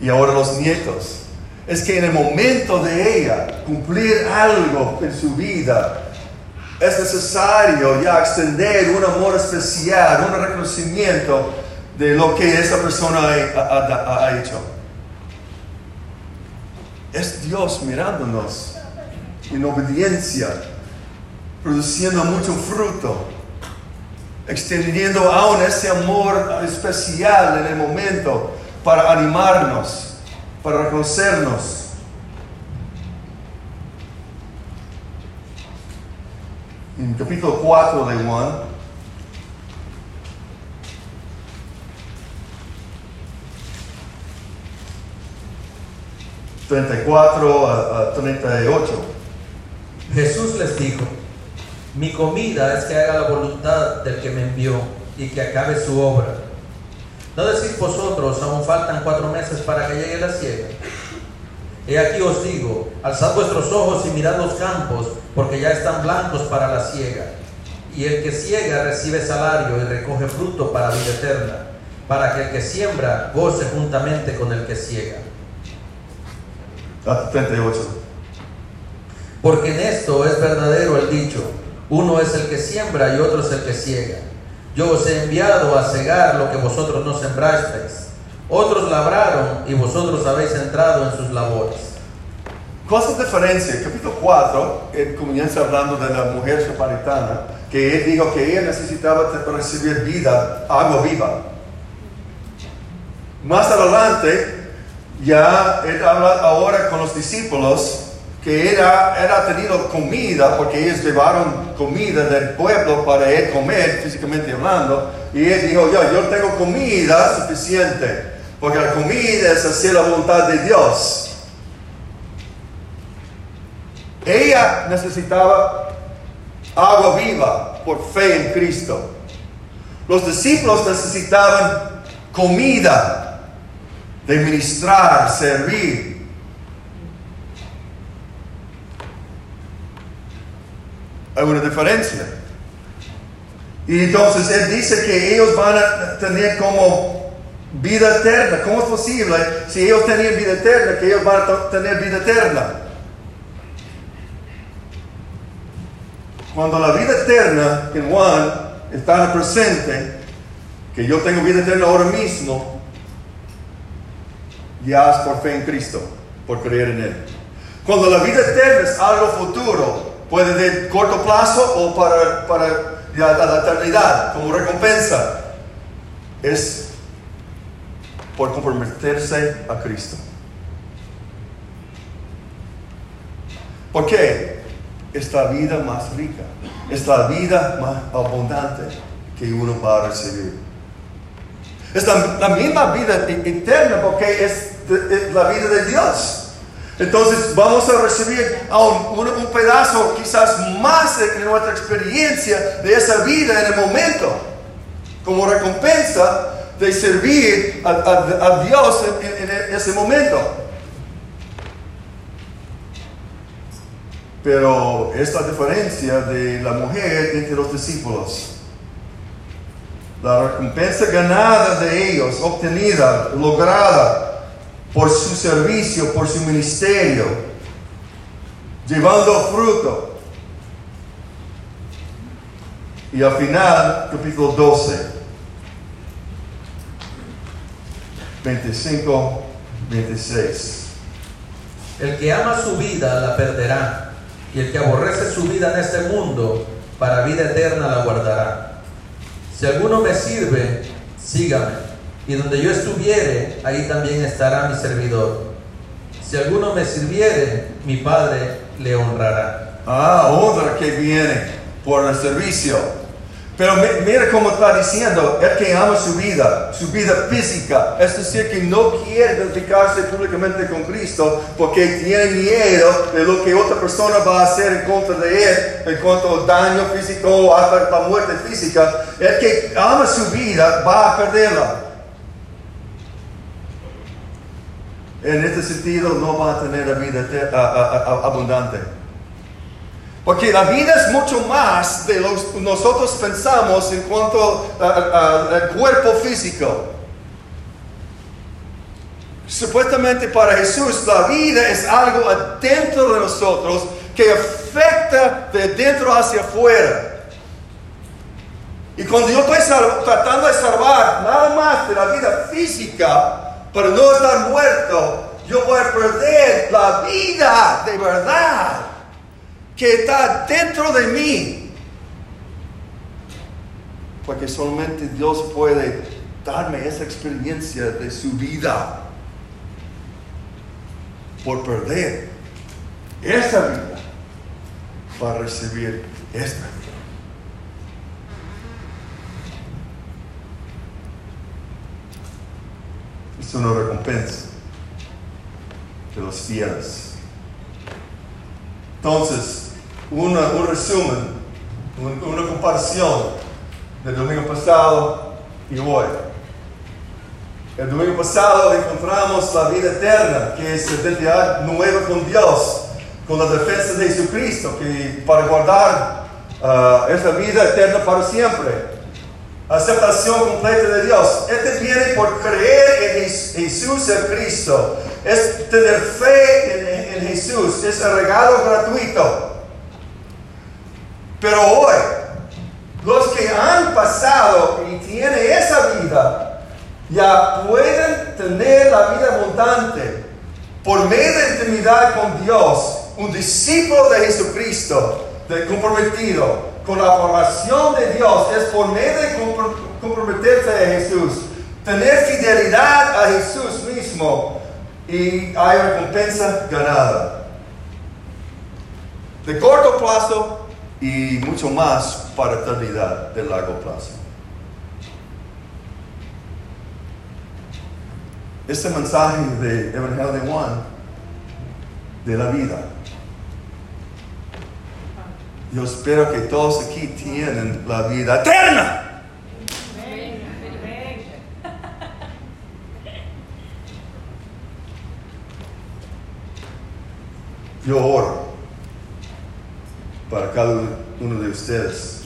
Y ahora los nietos. Es que en el momento de ella cumplir algo en su vida, es necesario ya extender un amor especial, un reconocimiento de lo que esa persona ha, ha, ha hecho. Es Dios mirándonos en obediencia, produciendo mucho fruto, extendiendo aún ese amor especial en el momento para animarnos, para reconocernos. En capítulo 4 de Juan, 34 a, 38. Jesús les dijo, mi comida es que haga la voluntad del que me envió y que acabe su obra. ¿No decís vosotros, aún faltan cuatro meses para que llegue la siega? He aquí os digo, alzad vuestros ojos y mirad los campos, porque ya están blancos para la siega. Y el que ciega recibe salario y recoge fruto para vida eterna, para que el que siembra goce juntamente con el que ciega. 38. Porque en esto es verdadero el dicho, uno es el que siembra y otro es el que ciega. Yo os he enviado a cegar lo que vosotros no sembrasteis. Otros labraron y vosotros habéis entrado en sus labores. Cosa diferencia, capítulo 4, él comienza hablando de la mujer samaritana, que él dijo que ella necesitaba recibir vida, agua viva. Más adelante, ya él habla ahora con los discípulos que era, era tenido comida, porque ellos llevaron comida del pueblo para él comer, físicamente hablando, y él dijo, yo, yo tengo comida suficiente, porque la comida es hacer la voluntad de Dios. Ella necesitaba agua viva por fe en Cristo. Los discípulos necesitaban comida de ministrar, servir. Hay una diferencia. Y entonces Él dice que ellos van a tener como vida eterna. ¿Cómo es posible si ellos tenían vida eterna, que ellos van a tener vida eterna? Cuando la vida eterna en Juan está presente, que yo tengo vida eterna ahora mismo, ya es por fe en Cristo, por creer en Él. Cuando la vida eterna es algo futuro, puede de corto plazo o para, para la eternidad, como recompensa, es por comprometerse a Cristo. ¿Por qué? Es la vida más rica, es la vida más abundante que uno va a recibir. Es la, la misma vida e- eterna porque es la vida de Dios. Entonces vamos a recibir un, pedazo quizás más de, nuestra experiencia de esa vida en el momento, como recompensa de servir a, Dios en, ese momento. Pero es la diferencia de la mujer entre los discípulos. La recompensa ganada de ellos, obtenida, lograda por su servicio, por su ministerio, llevando fruto. Y al final, capítulo 12, 25, 26. El que ama su vida la perderá, y el que aborrece su vida en este mundo, para vida eterna la guardará. Si alguno me sirve, sígame, y donde yo estuviere, ahí también estará mi servidor. Si alguno me sirviere, mi Padre le honrará. Ah, honra que viene por el servicio. Pero mi- mira cómo está diciendo, el que ama su vida, su vida física, es decir, que no quiere identificarse públicamente con Cristo porque tiene miedo de lo que otra persona va a hacer en contra de él, en cuanto al daño físico o hasta la muerte física. El que ama su vida va a perderla. En este sentido, no va a tener la vida abundante. Porque la vida es mucho más de lo que nosotros pensamos en cuanto al cuerpo físico. Supuestamente para Jesús la vida es algo adentro de nosotros que afecta de dentro hacia afuera. Y cuando yo estoy tratando de salvar nada más de la vida física para no estar muerto, yo voy a perder la vida de verdad que está dentro de mí. Porque solamente Dios puede darme esa experiencia de su vida por perder esa vida para recibir esta vida. Es una recompensa de los fieles. Entonces, una- un resumen, un- una comparación del domingo pasado y hoy. El domingo pasado encontramos la vida eterna, que es la identidad nueva con Dios, con la defensa de Jesucristo, que para guardar ah, esa vida eterna para siempre. Aceptación completa de Dios. Este viene por creer en Jes- Jesús el Cristo. Es tener fe en, en Jesús. Es el regalo gratuito. Pero hoy, los que han pasado y tienen esa vida, ya pueden tener la vida abundante por medio de intimidad con Dios. Un discípulo de Jesucristo, de comprometido con la oración de Dios, es por medio de compro- comprometerse a Jesús, tener fidelidad a Jesús mismo y hay recompensa ganada. De corto plazo y mucho más para eternidad de largo plazo. Este mensaje de Evangelio de Juan, de la vida, yo espero que todos aquí tienen la vida eterna. Yo oro para cada uno de ustedes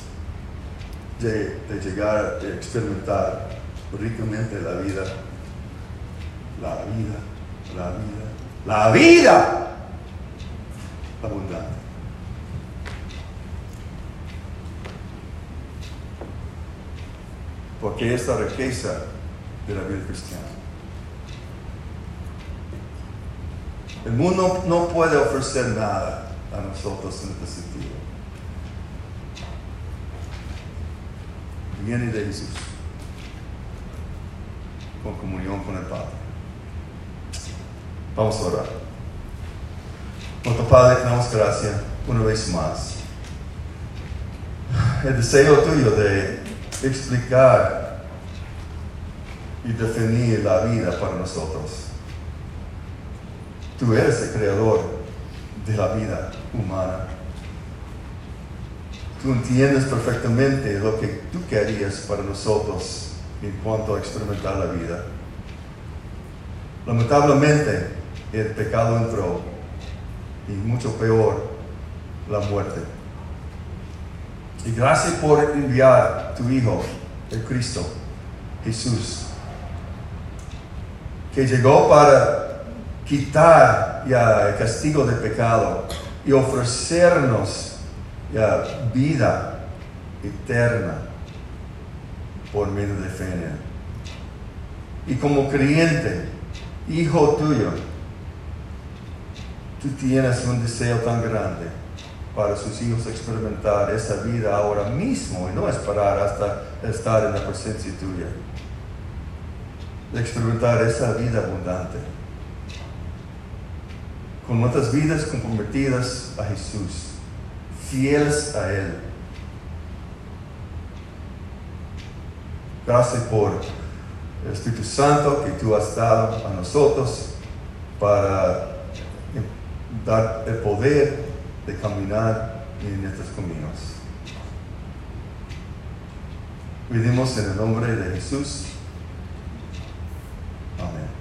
de, de llegar a experimentar ricamente la vida, la vida, la vida, la vida abundante. Porque es la riqueza de la vida cristiana. El mundo no puede ofrecer nada a nosotros en este sentido. Viene de Jesús. con comunión con el Padre. Vamos a orar. Nuestro Padre, te damos gracias una vez más. El deseo tuyo de explicar y definir la vida para nosotros. Tú eres el creador de la vida humana. Tú entiendes perfectamente lo que tú querías para nosotros en cuanto a experimentar la vida. Lamentablemente, el pecado entró y mucho peor, la muerte. Y gracias por enviar tu Hijo, el Cristo, Jesús, que llegó para quitar ya el castigo del pecado y ofrecernos ya vida eterna por medio de fe. Y como creyente, hijo tuyo, tú tienes un deseo tan grande para sus hijos experimentar esa vida ahora mismo y no esperar hasta estar en la presencia tuya. Experimentar esa vida abundante. Con nuestras vidas comprometidas a Jesús, fieles a Él. Gracias por el Espíritu Santo que tú has dado a nosotros para dar el poder de caminar en estos caminos. Pedimos en el nombre de Jesús. Amén.